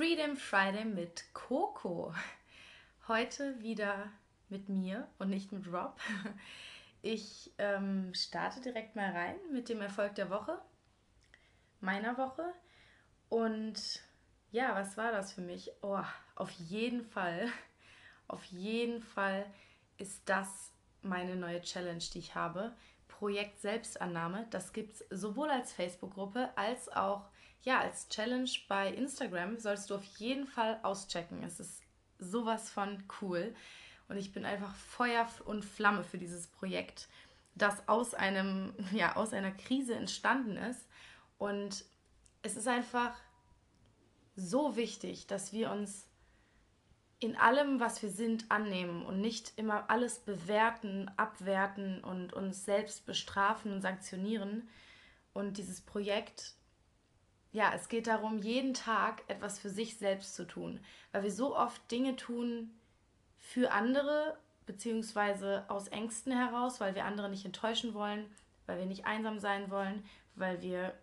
Freedom Friday mit Coco. Heute wieder mit mir und nicht mit Rob. Ich ähm, starte direkt mal rein mit dem Erfolg der Woche, meiner Woche. Und ja, was war das für mich? Oh, auf jeden Fall, auf jeden Fall ist das meine neue Challenge, die ich habe. Projekt Selbstannahme. Das gibt es sowohl als Facebook-Gruppe als auch ja, als Challenge bei Instagram solltest du auf jeden Fall auschecken. Es ist sowas von cool. Und ich bin einfach Feuer und Flamme für dieses Projekt, das aus einem, ja, aus einer Krise entstanden ist. Und es ist einfach so wichtig, dass wir uns in allem, was wir sind, annehmen und nicht immer alles bewerten, abwerten und uns selbst bestrafen und sanktionieren. Und dieses Projekt ja, es geht darum, jeden Tag etwas für sich selbst zu tun, weil wir so oft Dinge tun für andere, beziehungsweise aus Ängsten heraus, weil wir andere nicht enttäuschen wollen, weil wir nicht einsam sein wollen, weil wir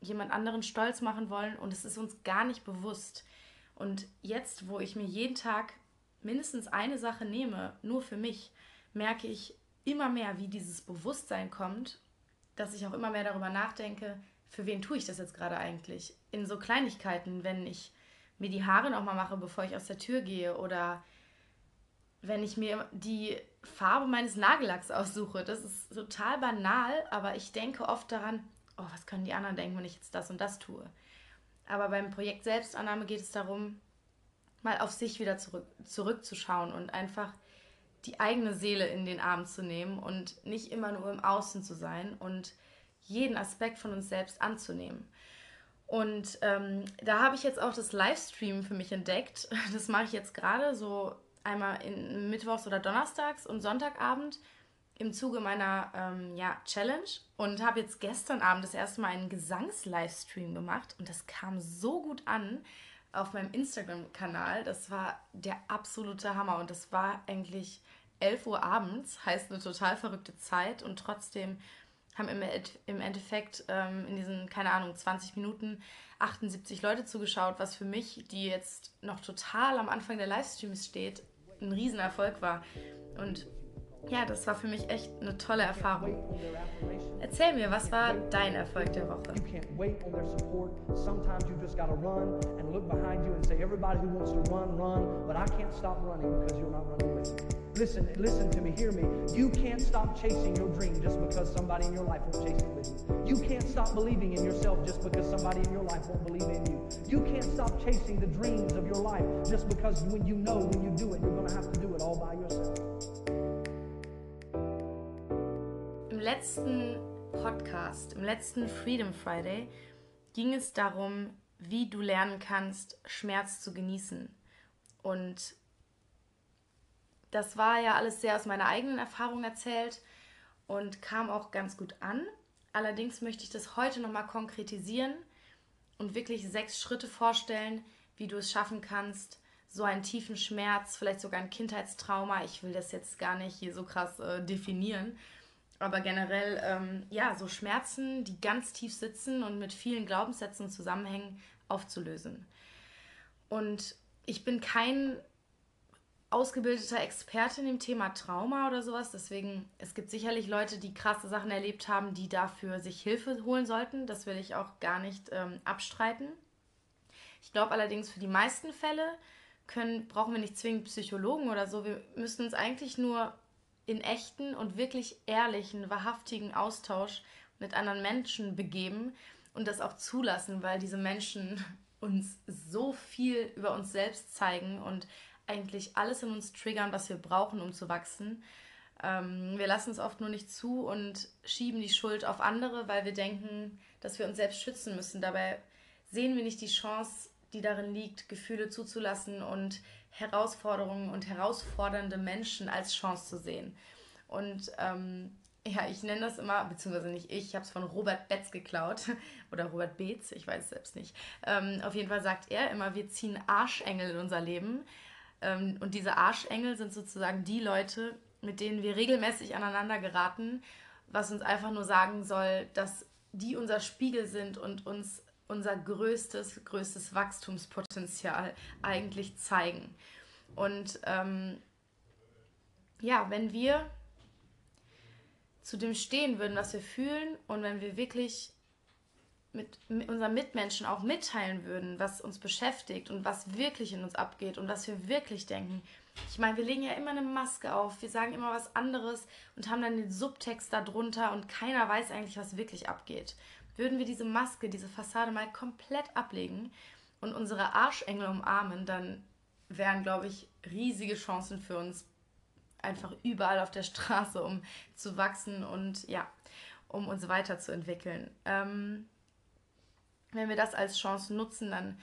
jemand anderen stolz machen wollen und es ist uns gar nicht bewusst. Und jetzt, wo ich mir jeden Tag mindestens eine Sache nehme, nur für mich, merke ich immer mehr, wie dieses Bewusstsein kommt, dass ich auch immer mehr darüber nachdenke, für wen tue ich das jetzt gerade eigentlich? In so Kleinigkeiten, wenn ich mir die Haare nochmal mache, bevor ich aus der Tür gehe oder wenn ich mir die Farbe meines Nagellacks aussuche. Das ist total banal, aber ich denke oft daran, oh, was können die anderen denken, wenn ich jetzt das und das tue. Aber beim Projekt Selbstannahme geht es darum, mal auf sich wieder zurück, zurückzuschauen und einfach die eigene Seele in den Arm zu nehmen und nicht immer nur im Außen zu sein und jeden Aspekt von uns selbst anzunehmen. Und ähm, da habe ich jetzt auch das Livestream für mich entdeckt. Das mache ich jetzt gerade so einmal in Mittwochs oder Donnerstags und Sonntagabend im Zuge meiner ähm, ja, Challenge und habe jetzt gestern Abend das erste Mal einen Gesangs-Livestream gemacht und das kam so gut an auf meinem Instagram-Kanal. Das war der absolute Hammer und das war eigentlich 11 Uhr abends, heißt eine total verrückte Zeit und trotzdem haben im, Endeffekt ähm, in diesen, keine Ahnung, 20 Minuten 78 Leute zugeschaut, was für mich, die jetzt noch total am Anfang der Livestreams steht, ein Riesenerfolg war. Und ja, das war für mich echt eine tolle Erfahrung. Erzähl mir, was war dein Erfolg der Woche? You can't wait on their support. Sometimes you just gotta run and look behind you and say, everybody who wants to run, run, but I can't stop running because you're not running with me. Listen, listen to me, hear me. You can't stop chasing your dream just because somebody in your life won't chase it with you. You can't stop believing in yourself just because somebody in your life won't believe in you. You can't stop chasing the dreams of your life just because when you know when you do it, you're going to have to do it all by yourself. Letzten Podcast, im letzten Freedom Friday, ging es darum, wie du lernen kannst, Schmerz zu genießen. Und das war ja alles sehr aus meiner eigenen Erfahrung erzählt und kam auch ganz gut an. Allerdings möchte ich das heute nochmal konkretisieren und wirklich sechs Schritte vorstellen, wie du es schaffen kannst, so einen tiefen Schmerz, vielleicht sogar ein Kindheitstrauma, ich will das jetzt gar nicht hier so krass äh, definieren, aber generell, ähm, ja, so Schmerzen, die ganz tief sitzen und mit vielen Glaubenssätzen zusammenhängen, aufzulösen. Und ich bin kein ausgebildeter Experte in dem Thema Trauma oder sowas. Deswegen, es gibt sicherlich Leute, die krasse Sachen erlebt haben, die dafür sich Hilfe holen sollten. Das will ich auch gar nicht ähm, abstreiten. Ich glaube allerdings, für die meisten Fälle können, brauchen wir nicht zwingend Psychologen oder so. Wir müssen uns eigentlich nur in echten und wirklich ehrlichen, wahrhaftigen Austausch mit anderen Menschen begeben und das auch zulassen, weil diese Menschen uns so viel über uns selbst zeigen und eigentlich alles in uns triggern, was wir brauchen, um zu wachsen. Ähm, wir lassen es oft nur nicht zu und schieben die Schuld auf andere, weil wir denken, dass wir uns selbst schützen müssen. Dabei sehen wir nicht die Chance, die darin liegt, Gefühle zuzulassen und Herausforderungen und herausfordernde Menschen als Chance zu sehen. Und ähm, ja, ich nenne das immer, beziehungsweise nicht ich, ich habe es von Robert Betz geklaut oder Robert Beetz, ich weiß es selbst nicht. Ähm, auf jeden Fall sagt er immer, wir ziehen Arschengel in unser Leben. Ähm, und diese Arschengel sind sozusagen die Leute, mit denen wir regelmäßig aneinander geraten, was uns einfach nur sagen soll, dass die unser Spiegel sind und uns unser größtes, größtes Wachstumspotenzial eigentlich zeigen. Und ähm, ja, wenn wir zu dem stehen würden, was wir fühlen und wenn wir wirklich mit, mit unseren Mitmenschen auch mitteilen würden, was uns beschäftigt und was wirklich in uns abgeht und was wir wirklich denken. Ich meine, wir legen ja immer eine Maske auf, wir sagen immer was anderes und haben dann den Subtext darunter und keiner weiß eigentlich, was wirklich abgeht. Würden wir diese Maske, diese Fassade mal komplett ablegen und unsere Arschengel umarmen, dann wären, glaube ich, riesige Chancen für uns einfach überall auf der Straße, um zu wachsen und ja, um uns weiterzuentwickeln. Ähm, wenn wir das als Chance nutzen, dann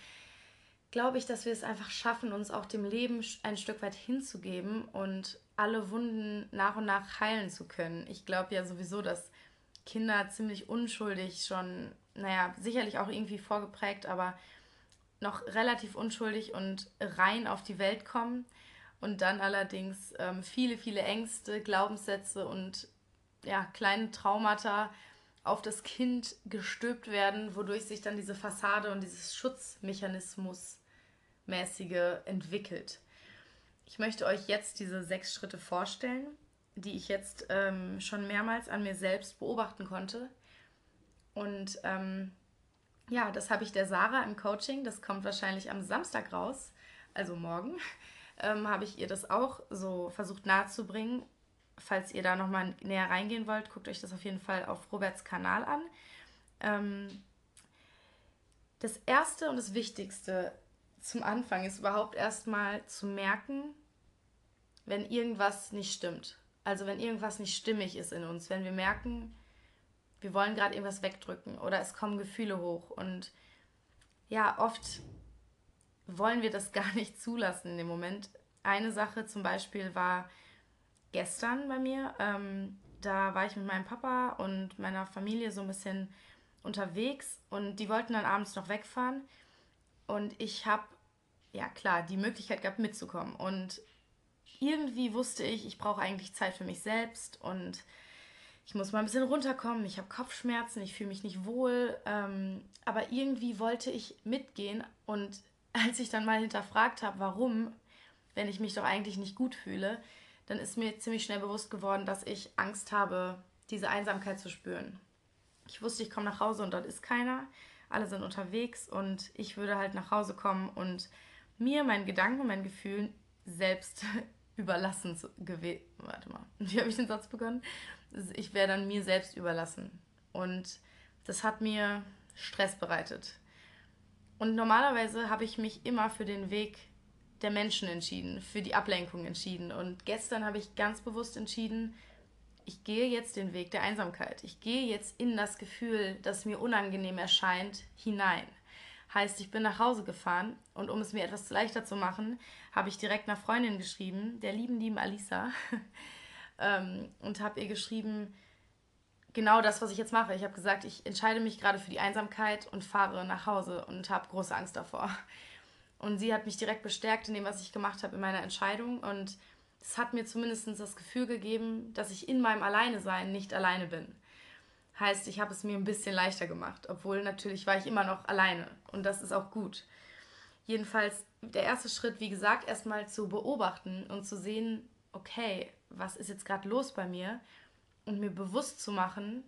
glaube ich, dass wir es einfach schaffen, uns auch dem Leben ein Stück weit hinzugeben und alle Wunden nach und nach heilen zu können. Ich glaube ja sowieso, dass Kinder ziemlich unschuldig schon, naja, sicherlich auch irgendwie vorgeprägt, aber noch relativ unschuldig und rein auf die Welt kommen und dann allerdings ähm, viele, viele Ängste, Glaubenssätze und ja, kleine Traumata auf das Kind gestülpt werden, wodurch sich dann diese Fassade und dieses Schutzmechanismus mäßige entwickelt. Ich möchte euch jetzt diese sechs Schritte vorstellen, die ich jetzt ähm, schon mehrmals an mir selbst beobachten konnte. Und ähm, ja, das habe ich der Sarah im Coaching, das kommt wahrscheinlich am Samstag raus, also morgen, ähm, habe ich ihr das auch so versucht nahezubringen falls ihr da nochmal näher reingehen wollt, guckt euch das auf jeden Fall auf Roberts Kanal an. Ähm, das Erste und das Wichtigste zum Anfang ist überhaupt erstmal zu merken, wenn irgendwas nicht stimmt. Also wenn irgendwas nicht stimmig ist in uns, wenn wir merken, wir wollen gerade irgendwas wegdrücken oder es kommen Gefühle hoch und ja, oft wollen wir das gar nicht zulassen in dem Moment. Eine Sache zum Beispiel war, gestern bei mir. Ähm, da war ich mit meinem Papa und meiner Familie so ein bisschen unterwegs und die wollten dann abends noch wegfahren. Und ich habe, ja klar, die Möglichkeit gehabt mitzukommen. Und irgendwie wusste ich, ich brauche eigentlich Zeit für mich selbst und ich muss mal ein bisschen runterkommen. Ich habe Kopfschmerzen, ich fühle mich nicht wohl. Ähm, aber irgendwie wollte ich mitgehen. Und als ich dann mal hinterfragt habe, warum, wenn ich mich doch eigentlich nicht gut fühle, dann ist mir ziemlich schnell bewusst geworden, dass ich Angst habe, diese Einsamkeit zu spüren. Ich wusste, ich komme nach Hause und dort ist keiner. Alle sind unterwegs und ich würde halt nach Hause kommen und mir, meinen Gedanken, meinen Gefühlen selbst überlassen gewesen. Warte mal, wie habe ich den Satz begonnen? Ich wäre dann mir selbst überlassen. Und das hat mir Stress bereitet. Und normalerweise habe ich mich immer für den Weg der Menschen entschieden, für die Ablenkung entschieden. Und gestern habe ich ganz bewusst entschieden, ich gehe jetzt den Weg der Einsamkeit. Ich gehe jetzt in das Gefühl, das mir unangenehm erscheint, hinein. Heißt, ich bin nach Hause gefahren und um es mir etwas leichter zu machen, habe ich direkt einer Freundin geschrieben, der lieben, lieben Alisa, ähm, und habe ihr geschrieben, genau das, was ich jetzt mache. Ich habe gesagt, ich entscheide mich gerade für die Einsamkeit und fahre nach Hause und habe große Angst davor. Und sie hat mich direkt bestärkt in dem, was ich gemacht habe, in meiner Entscheidung. Und es hat mir zumindest das Gefühl gegeben, dass ich in meinem Alleinesein nicht alleine bin. Heißt, ich habe es mir ein bisschen leichter gemacht, obwohl natürlich war ich immer noch alleine. Und das ist auch gut. Jedenfalls der erste Schritt, wie gesagt, erstmal zu beobachten und zu sehen, okay, was ist jetzt gerade los bei mir? Und mir bewusst zu machen,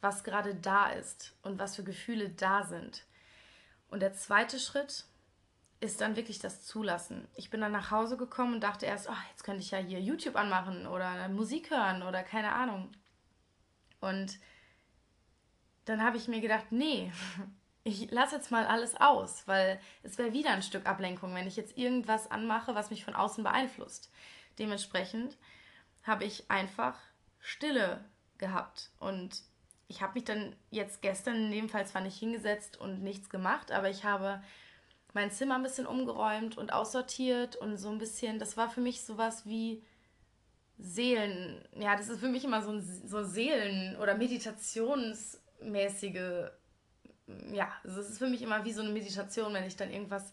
was gerade da ist und was für Gefühle da sind. Und der zweite Schritt ist dann wirklich das Zulassen. Ich bin dann nach Hause gekommen und dachte erst, oh, jetzt könnte ich ja hier YouTube anmachen oder Musik hören oder keine Ahnung. Und dann habe ich mir gedacht, nee, ich lasse jetzt mal alles aus, weil es wäre wieder ein Stück Ablenkung, wenn ich jetzt irgendwas anmache, was mich von außen beeinflusst. Dementsprechend habe ich einfach Stille gehabt und ich habe mich dann jetzt gestern in dem Fall zwar nicht hingesetzt und nichts gemacht, aber ich habe mein Zimmer ein bisschen umgeräumt und aussortiert und so ein bisschen, das war für mich sowas wie Seelen, ja, das ist für mich immer so, ein, so Seelen- oder meditationsmäßige, ja, es ist für mich immer wie so eine Meditation, wenn ich dann irgendwas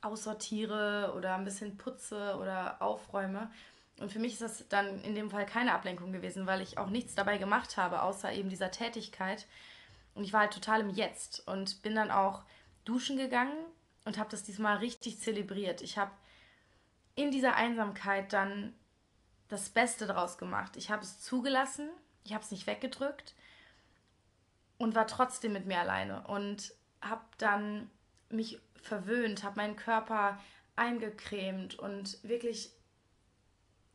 aussortiere oder ein bisschen putze oder aufräume. Und für mich ist das dann in dem Fall keine Ablenkung gewesen, weil ich auch nichts dabei gemacht habe, außer eben dieser Tätigkeit Und ich war halt total im Jetzt und bin dann auch duschen gegangen und habe das diesmal richtig zelebriert. Ich habe in dieser Einsamkeit dann das Beste draus gemacht. Ich habe es zugelassen, ich habe es nicht weggedrückt und war trotzdem mit mir alleine und habe dann mich verwöhnt, habe meinen Körper eingecremt und wirklich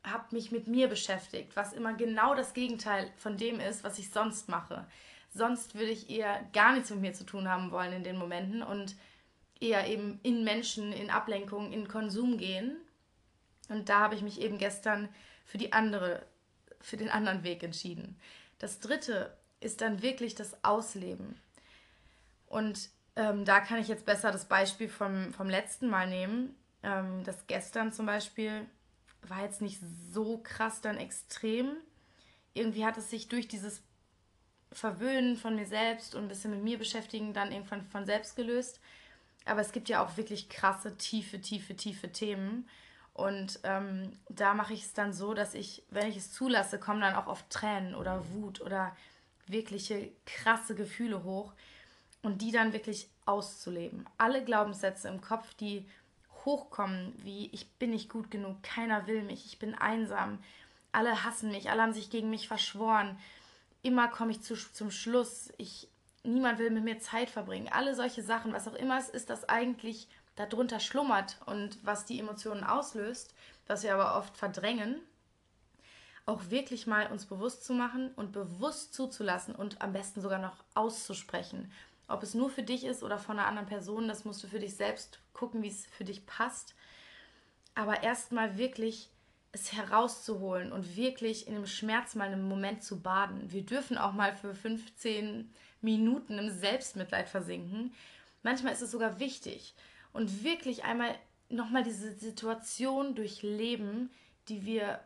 habe mich mit mir beschäftigt, was immer genau das Gegenteil von dem ist, was ich sonst mache. Sonst würde ich eher gar nichts mit mir zu tun haben wollen in den Momenten und eher eben in Menschen, in Ablenkung, in Konsum gehen. Und da habe ich mich eben gestern für die andere, für den anderen Weg entschieden. Das dritte ist dann wirklich das Ausleben. Und ähm, da kann ich jetzt besser das Beispiel vom, vom letzten Mal nehmen. Ähm, das gestern zum Beispiel war jetzt nicht so krass dann extrem. Irgendwie hat es sich durch dieses Verwöhnen von mir selbst und ein bisschen mit mir beschäftigen dann irgendwann von selbst gelöst. Aber es gibt ja auch wirklich krasse, tiefe, tiefe, tiefe Themen. Und ähm, da mache ich es dann so, dass ich, wenn ich es zulasse, kommen dann auch oft Tränen oder Wut oder wirkliche krasse Gefühle hoch und die dann wirklich auszuleben. Alle Glaubenssätze im Kopf, die hochkommen, wie ich bin nicht gut genug, keiner will mich, ich bin einsam, alle hassen mich, alle haben sich gegen mich verschworen, immer komme ich zu, zum Schluss, ich, niemand will mit mir Zeit verbringen, alle solche Sachen, was auch immer es ist, das eigentlich darunter schlummert und was die Emotionen auslöst, was wir aber oft verdrängen, auch wirklich mal uns bewusst zu machen und bewusst zuzulassen und am besten sogar noch auszusprechen ob es nur für dich ist oder von einer anderen Person, das musst du für dich selbst gucken, wie es für dich passt. Aber erstmal wirklich es herauszuholen und wirklich in dem Schmerz mal einen Moment zu baden. Wir dürfen auch mal für 15 Minuten im Selbstmitleid versinken. Manchmal ist es sogar wichtig und wirklich einmal nochmal diese Situation durchleben, die wir,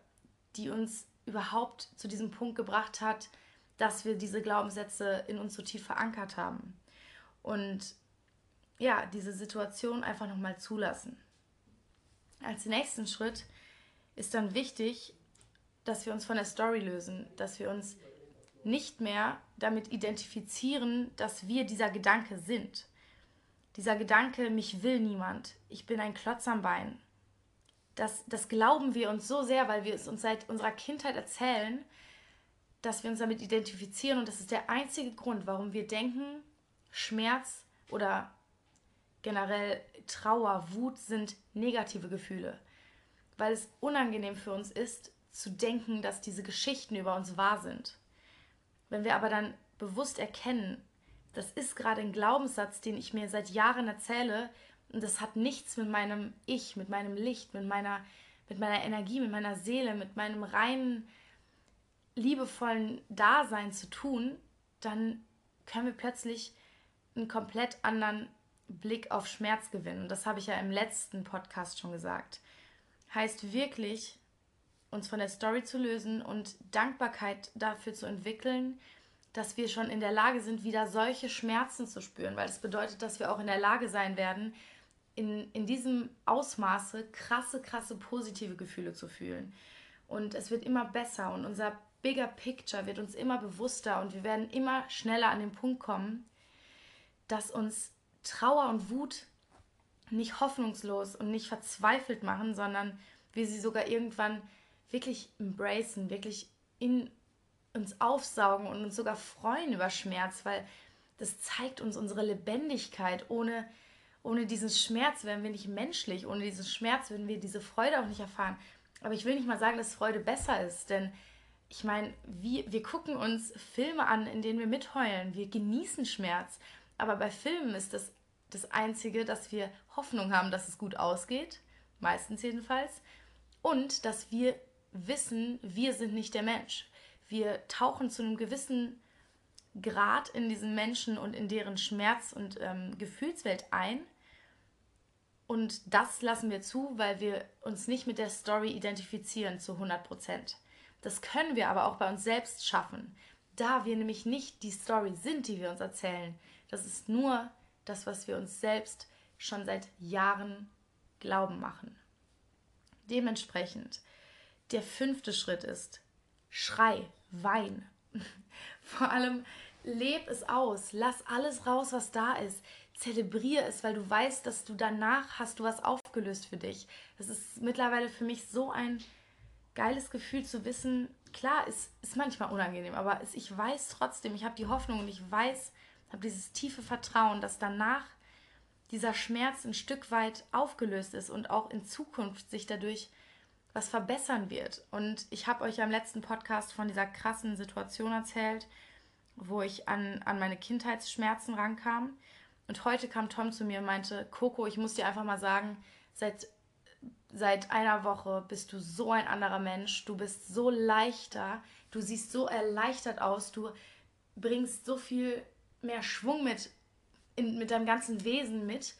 die uns überhaupt zu diesem Punkt gebracht hat, dass wir diese Glaubenssätze in uns so tief verankert haben. Und ja, diese Situation einfach nochmal zulassen. Als nächsten Schritt ist dann wichtig, dass wir uns von der Story lösen, dass wir uns nicht mehr damit identifizieren, dass wir dieser Gedanke sind. Dieser Gedanke, mich will niemand, ich bin ein Klotz am Bein. Das, das glauben wir uns so sehr, weil wir es uns seit unserer Kindheit erzählen, dass wir uns damit identifizieren. Und das ist der einzige Grund, warum wir denken, Schmerz oder generell Trauer, Wut sind negative Gefühle, weil es unangenehm für uns ist, zu denken, dass diese Geschichten über uns wahr sind. Wenn wir aber dann bewusst erkennen, das ist gerade ein Glaubenssatz, den ich mir seit Jahren erzähle und das hat nichts mit meinem Ich, mit meinem Licht, mit meiner, mit meiner Energie, mit meiner Seele, mit meinem reinen, liebevollen Dasein zu tun, dann können wir plötzlich einen komplett anderen Blick auf Schmerz gewinnen. Und das habe ich ja im letzten Podcast schon gesagt. Heißt wirklich, uns von der Story zu lösen und Dankbarkeit dafür zu entwickeln, dass wir schon in der Lage sind, wieder solche Schmerzen zu spüren, weil das bedeutet, dass wir auch in der Lage sein werden, in, in diesem Ausmaße krasse, krasse positive Gefühle zu fühlen. Und es wird immer besser und unser bigger Picture wird uns immer bewusster und wir werden immer schneller an den Punkt kommen, dass uns Trauer und Wut nicht hoffnungslos und nicht verzweifelt machen, sondern wir sie sogar irgendwann wirklich embracen, wirklich in uns aufsaugen und uns sogar freuen über Schmerz, weil das zeigt uns unsere Lebendigkeit. Ohne, ohne diesen Schmerz wären wir nicht menschlich, ohne diesen Schmerz würden wir diese Freude auch nicht erfahren. Aber ich will nicht mal sagen, dass Freude besser ist, denn ich meine, wir, wir gucken uns Filme an, in denen wir mitheulen, wir genießen Schmerz aber bei Filmen ist das das Einzige, dass wir Hoffnung haben, dass es gut ausgeht, meistens jedenfalls, und dass wir wissen, wir sind nicht der Mensch. Wir tauchen zu einem gewissen Grad in diesen Menschen und in deren Schmerz- und ähm, Gefühlswelt ein. Und das lassen wir zu, weil wir uns nicht mit der Story identifizieren zu 100 Prozent. Das können wir aber auch bei uns selbst schaffen, da wir nämlich nicht die Story sind, die wir uns erzählen, das ist nur das, was wir uns selbst schon seit Jahren glauben machen. Dementsprechend, der fünfte Schritt ist, schrei, wein. Vor allem leb es aus. Lass alles raus, was da ist. Zelebriere es, weil du weißt, dass du danach hast du was aufgelöst für dich. Das ist mittlerweile für mich so ein geiles Gefühl zu wissen, klar, es ist manchmal unangenehm, aber ich weiß trotzdem, ich habe die Hoffnung und ich weiß, habe dieses tiefe Vertrauen, dass danach dieser Schmerz ein Stück weit aufgelöst ist und auch in Zukunft sich dadurch was verbessern wird. Und ich habe euch am letzten Podcast von dieser krassen Situation erzählt, wo ich an, an meine Kindheitsschmerzen rankam. Und heute kam Tom zu mir und meinte, Coco, ich muss dir einfach mal sagen, seit seit einer Woche bist du so ein anderer Mensch, du bist so leichter, du siehst so erleichtert aus, du bringst so viel mehr Schwung mit, in, mit deinem ganzen Wesen mit.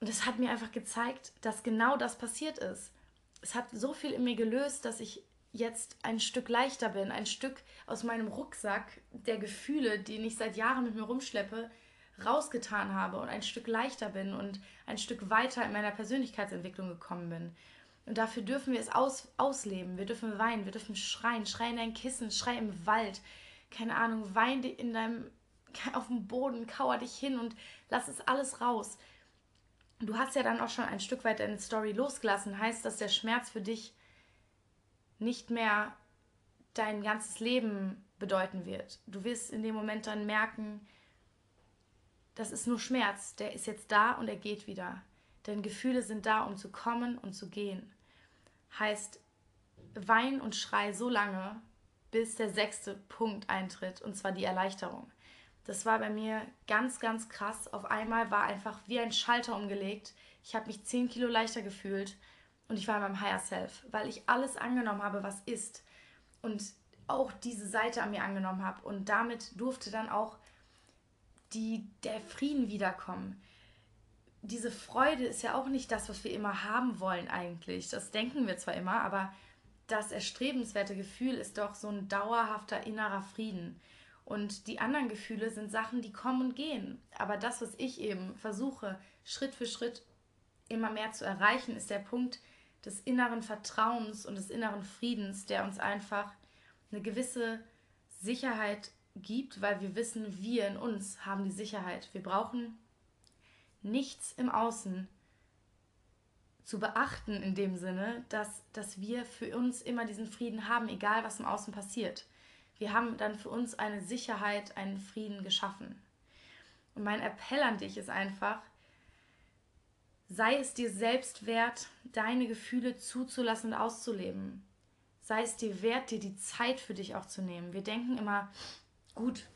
Und es hat mir einfach gezeigt, dass genau das passiert ist. Es hat so viel in mir gelöst, dass ich jetzt ein Stück leichter bin, ein Stück aus meinem Rucksack der Gefühle, den ich seit Jahren mit mir rumschleppe, rausgetan habe und ein Stück leichter bin und ein Stück weiter in meiner Persönlichkeitsentwicklung gekommen bin. Und dafür dürfen wir es aus, ausleben. Wir dürfen weinen, wir dürfen schreien. Schrei in dein Kissen, schrei im Wald. Keine Ahnung, wein in deinem, auf dem Boden, kauer dich hin und lass es alles raus. Du hast ja dann auch schon ein Stück weit deine Story losgelassen. Heißt, dass der Schmerz für dich nicht mehr dein ganzes Leben bedeuten wird. Du wirst in dem Moment dann merken, das ist nur Schmerz, der ist jetzt da und er geht wieder. Denn Gefühle sind da, um zu kommen und zu gehen. Heißt, wein und schrei so lange, bis der sechste Punkt eintritt, und zwar die Erleichterung. Das war bei mir ganz, ganz krass. Auf einmal war einfach wie ein Schalter umgelegt. Ich habe mich 10 Kilo leichter gefühlt und ich war in meinem Higher Self, weil ich alles angenommen habe, was ist. Und auch diese Seite an mir angenommen habe. Und damit durfte dann auch die, der Frieden wiederkommen. Diese Freude ist ja auch nicht das, was wir immer haben wollen eigentlich. Das denken wir zwar immer, aber das erstrebenswerte Gefühl ist doch so ein dauerhafter innerer Frieden. Und die anderen Gefühle sind Sachen, die kommen und gehen. Aber das, was ich eben versuche, Schritt für Schritt immer mehr zu erreichen, ist der Punkt des inneren Vertrauens und des inneren Friedens, der uns einfach eine gewisse Sicherheit gibt, weil wir wissen, wir in uns haben die Sicherheit. Wir brauchen nichts im Außen zu beachten in dem Sinne, dass, dass wir für uns immer diesen Frieden haben, egal was im Außen passiert. Wir haben dann für uns eine Sicherheit, einen Frieden geschaffen. Und mein Appell an dich ist einfach, sei es dir selbst wert, deine Gefühle zuzulassen und auszuleben. Sei es dir wert, dir die Zeit für dich auch zu nehmen. Wir denken immer, gut,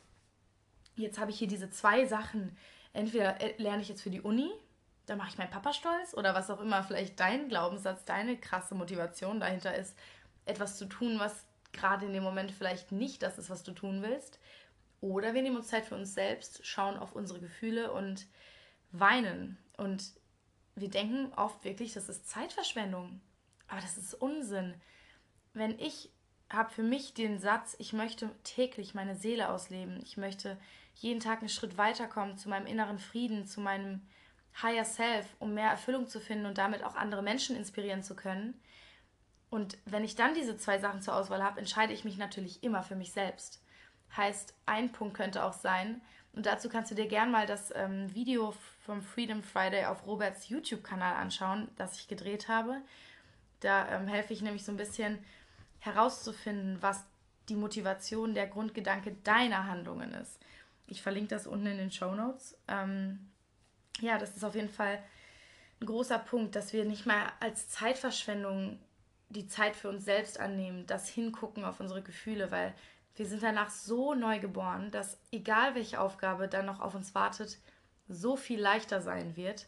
jetzt habe ich hier diese zwei Sachen. Entweder äh, lerne ich jetzt für die Uni, da mache ich meinen Papa stolz oder was auch immer vielleicht dein Glaubenssatz, deine krasse Motivation dahinter ist, etwas zu tun, was gerade in dem Moment vielleicht nicht das ist, was du tun willst. Oder wir nehmen uns Zeit für uns selbst, schauen auf unsere Gefühle und weinen. Und wir denken oft wirklich, das ist Zeitverschwendung. Aber das ist Unsinn. Wenn ich habe für mich den Satz, ich möchte täglich meine Seele ausleben. Ich möchte jeden Tag einen Schritt weiterkommen zu meinem inneren Frieden, zu meinem Higher Self, um mehr Erfüllung zu finden und damit auch andere Menschen inspirieren zu können. Und wenn ich dann diese zwei Sachen zur Auswahl habe, entscheide ich mich natürlich immer für mich selbst. Heißt, ein Punkt könnte auch sein, und dazu kannst du dir gern mal das ähm, Video vom Freedom Friday auf Roberts YouTube-Kanal anschauen, das ich gedreht habe. Da ähm, helfe ich nämlich so ein bisschen, herauszufinden, was die Motivation, der Grundgedanke deiner Handlungen ist. Ich verlinke das unten in den Show Notes. Ähm, ja, das ist auf jeden Fall ein großer Punkt, dass wir nicht mal als Zeitverschwendung die Zeit für uns selbst annehmen, das Hingucken auf unsere Gefühle, weil wir sind danach so neu geboren, dass egal welche Aufgabe dann noch auf uns wartet, so viel leichter sein wird.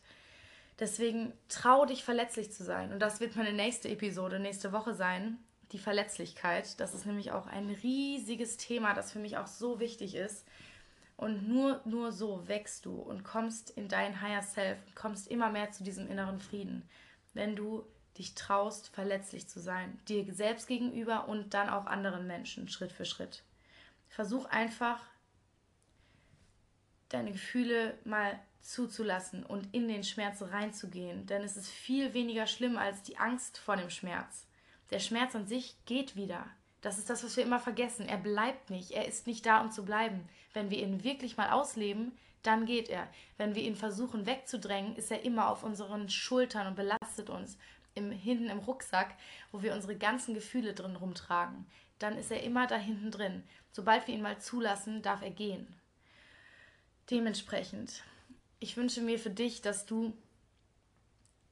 Deswegen trau dich verletzlich zu sein. Und das wird meine nächste Episode nächste Woche sein die Verletzlichkeit. Das ist nämlich auch ein riesiges Thema, das für mich auch so wichtig ist. Und nur, nur so wächst du und kommst in dein Higher Self, kommst immer mehr zu diesem inneren Frieden, wenn du dich traust, verletzlich zu sein, dir selbst gegenüber und dann auch anderen Menschen, Schritt für Schritt. Versuch einfach, deine Gefühle mal zuzulassen und in den Schmerz reinzugehen, denn es ist viel weniger schlimm als die Angst vor dem Schmerz. Der Schmerz an sich geht wieder. Das ist das, was wir immer vergessen. Er bleibt nicht. Er ist nicht da, um zu bleiben. Wenn wir ihn wirklich mal ausleben, dann geht er. Wenn wir ihn versuchen wegzudrängen, ist er immer auf unseren Schultern und belastet uns. Im, hinten im Rucksack, wo wir unsere ganzen Gefühle drin rumtragen. Dann ist er immer da hinten drin. Sobald wir ihn mal zulassen, darf er gehen. Dementsprechend, ich wünsche mir für dich, dass du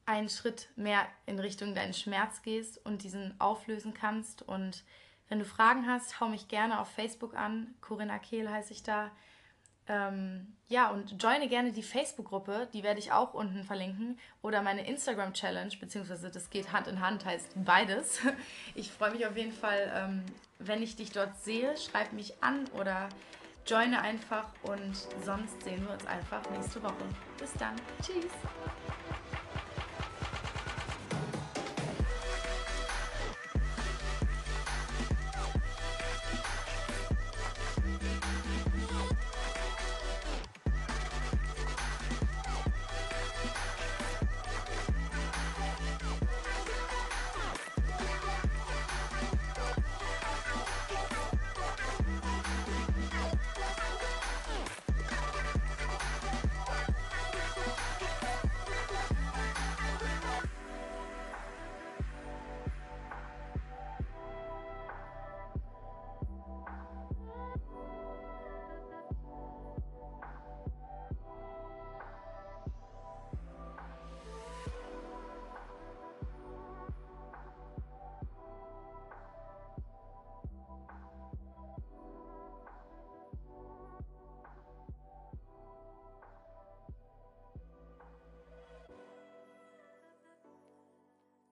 einen Schritt mehr in Richtung deinen Schmerz gehst und diesen auflösen kannst. Und wenn du Fragen hast, hau mich gerne auf Facebook an. Corinna Kehl heiße ich da. Ähm, ja, und joine gerne die Facebook-Gruppe, die werde ich auch unten verlinken. Oder meine Instagram-Challenge, beziehungsweise das geht Hand in Hand, heißt beides. Ich freue mich auf jeden Fall, ähm, wenn ich dich dort sehe. Schreib mich an oder joine einfach und sonst sehen wir uns einfach nächste Woche. Bis dann. Tschüss.